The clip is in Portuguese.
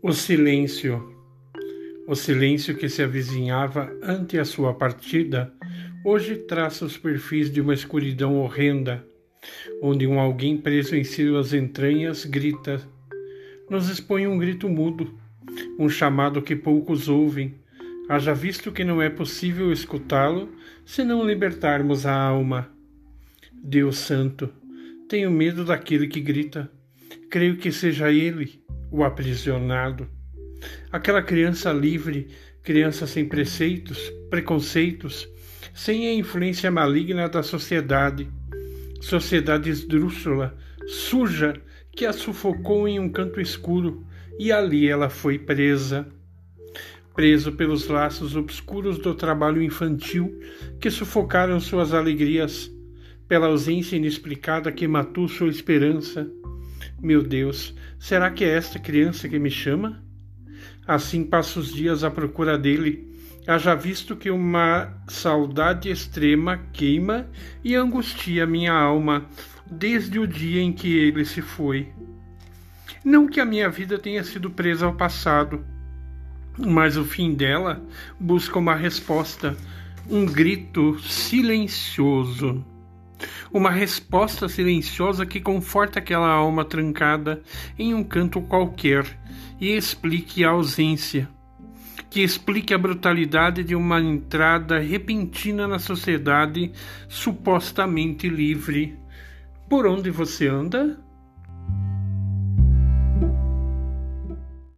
O silêncio. O silêncio que se avizinhava ante a sua partida, hoje traça os perfis de uma escuridão horrenda, onde um alguém preso em suas entranhas grita. Nos expõe um grito mudo, um chamado que poucos ouvem, haja visto que não é possível escutá-lo se não libertarmos a alma. Deus Santo, tenho medo daquele que grita. Creio que seja ele o aprisionado. Aquela criança livre, criança sem preceitos, preconceitos, sem a influência maligna da sociedade, sociedade esdrúxula, suja, que a sufocou em um canto escuro e ali ela foi presa. Preso pelos laços obscuros do trabalho infantil que sufocaram suas alegrias, pela ausência inexplicada que matou sua esperança, meu Deus, será que é esta criança que me chama? Assim passo os dias à procura dele, haja visto que uma saudade extrema queima e angustia minha alma desde o dia em que ele se foi. Não que a minha vida tenha sido presa ao passado, mas o fim dela busca uma resposta, um grito silencioso. Uma resposta silenciosa que conforta aquela alma trancada em um canto qualquer e explique a ausência, que explique a brutalidade de uma entrada repentina na sociedade supostamente livre. Por onde você anda?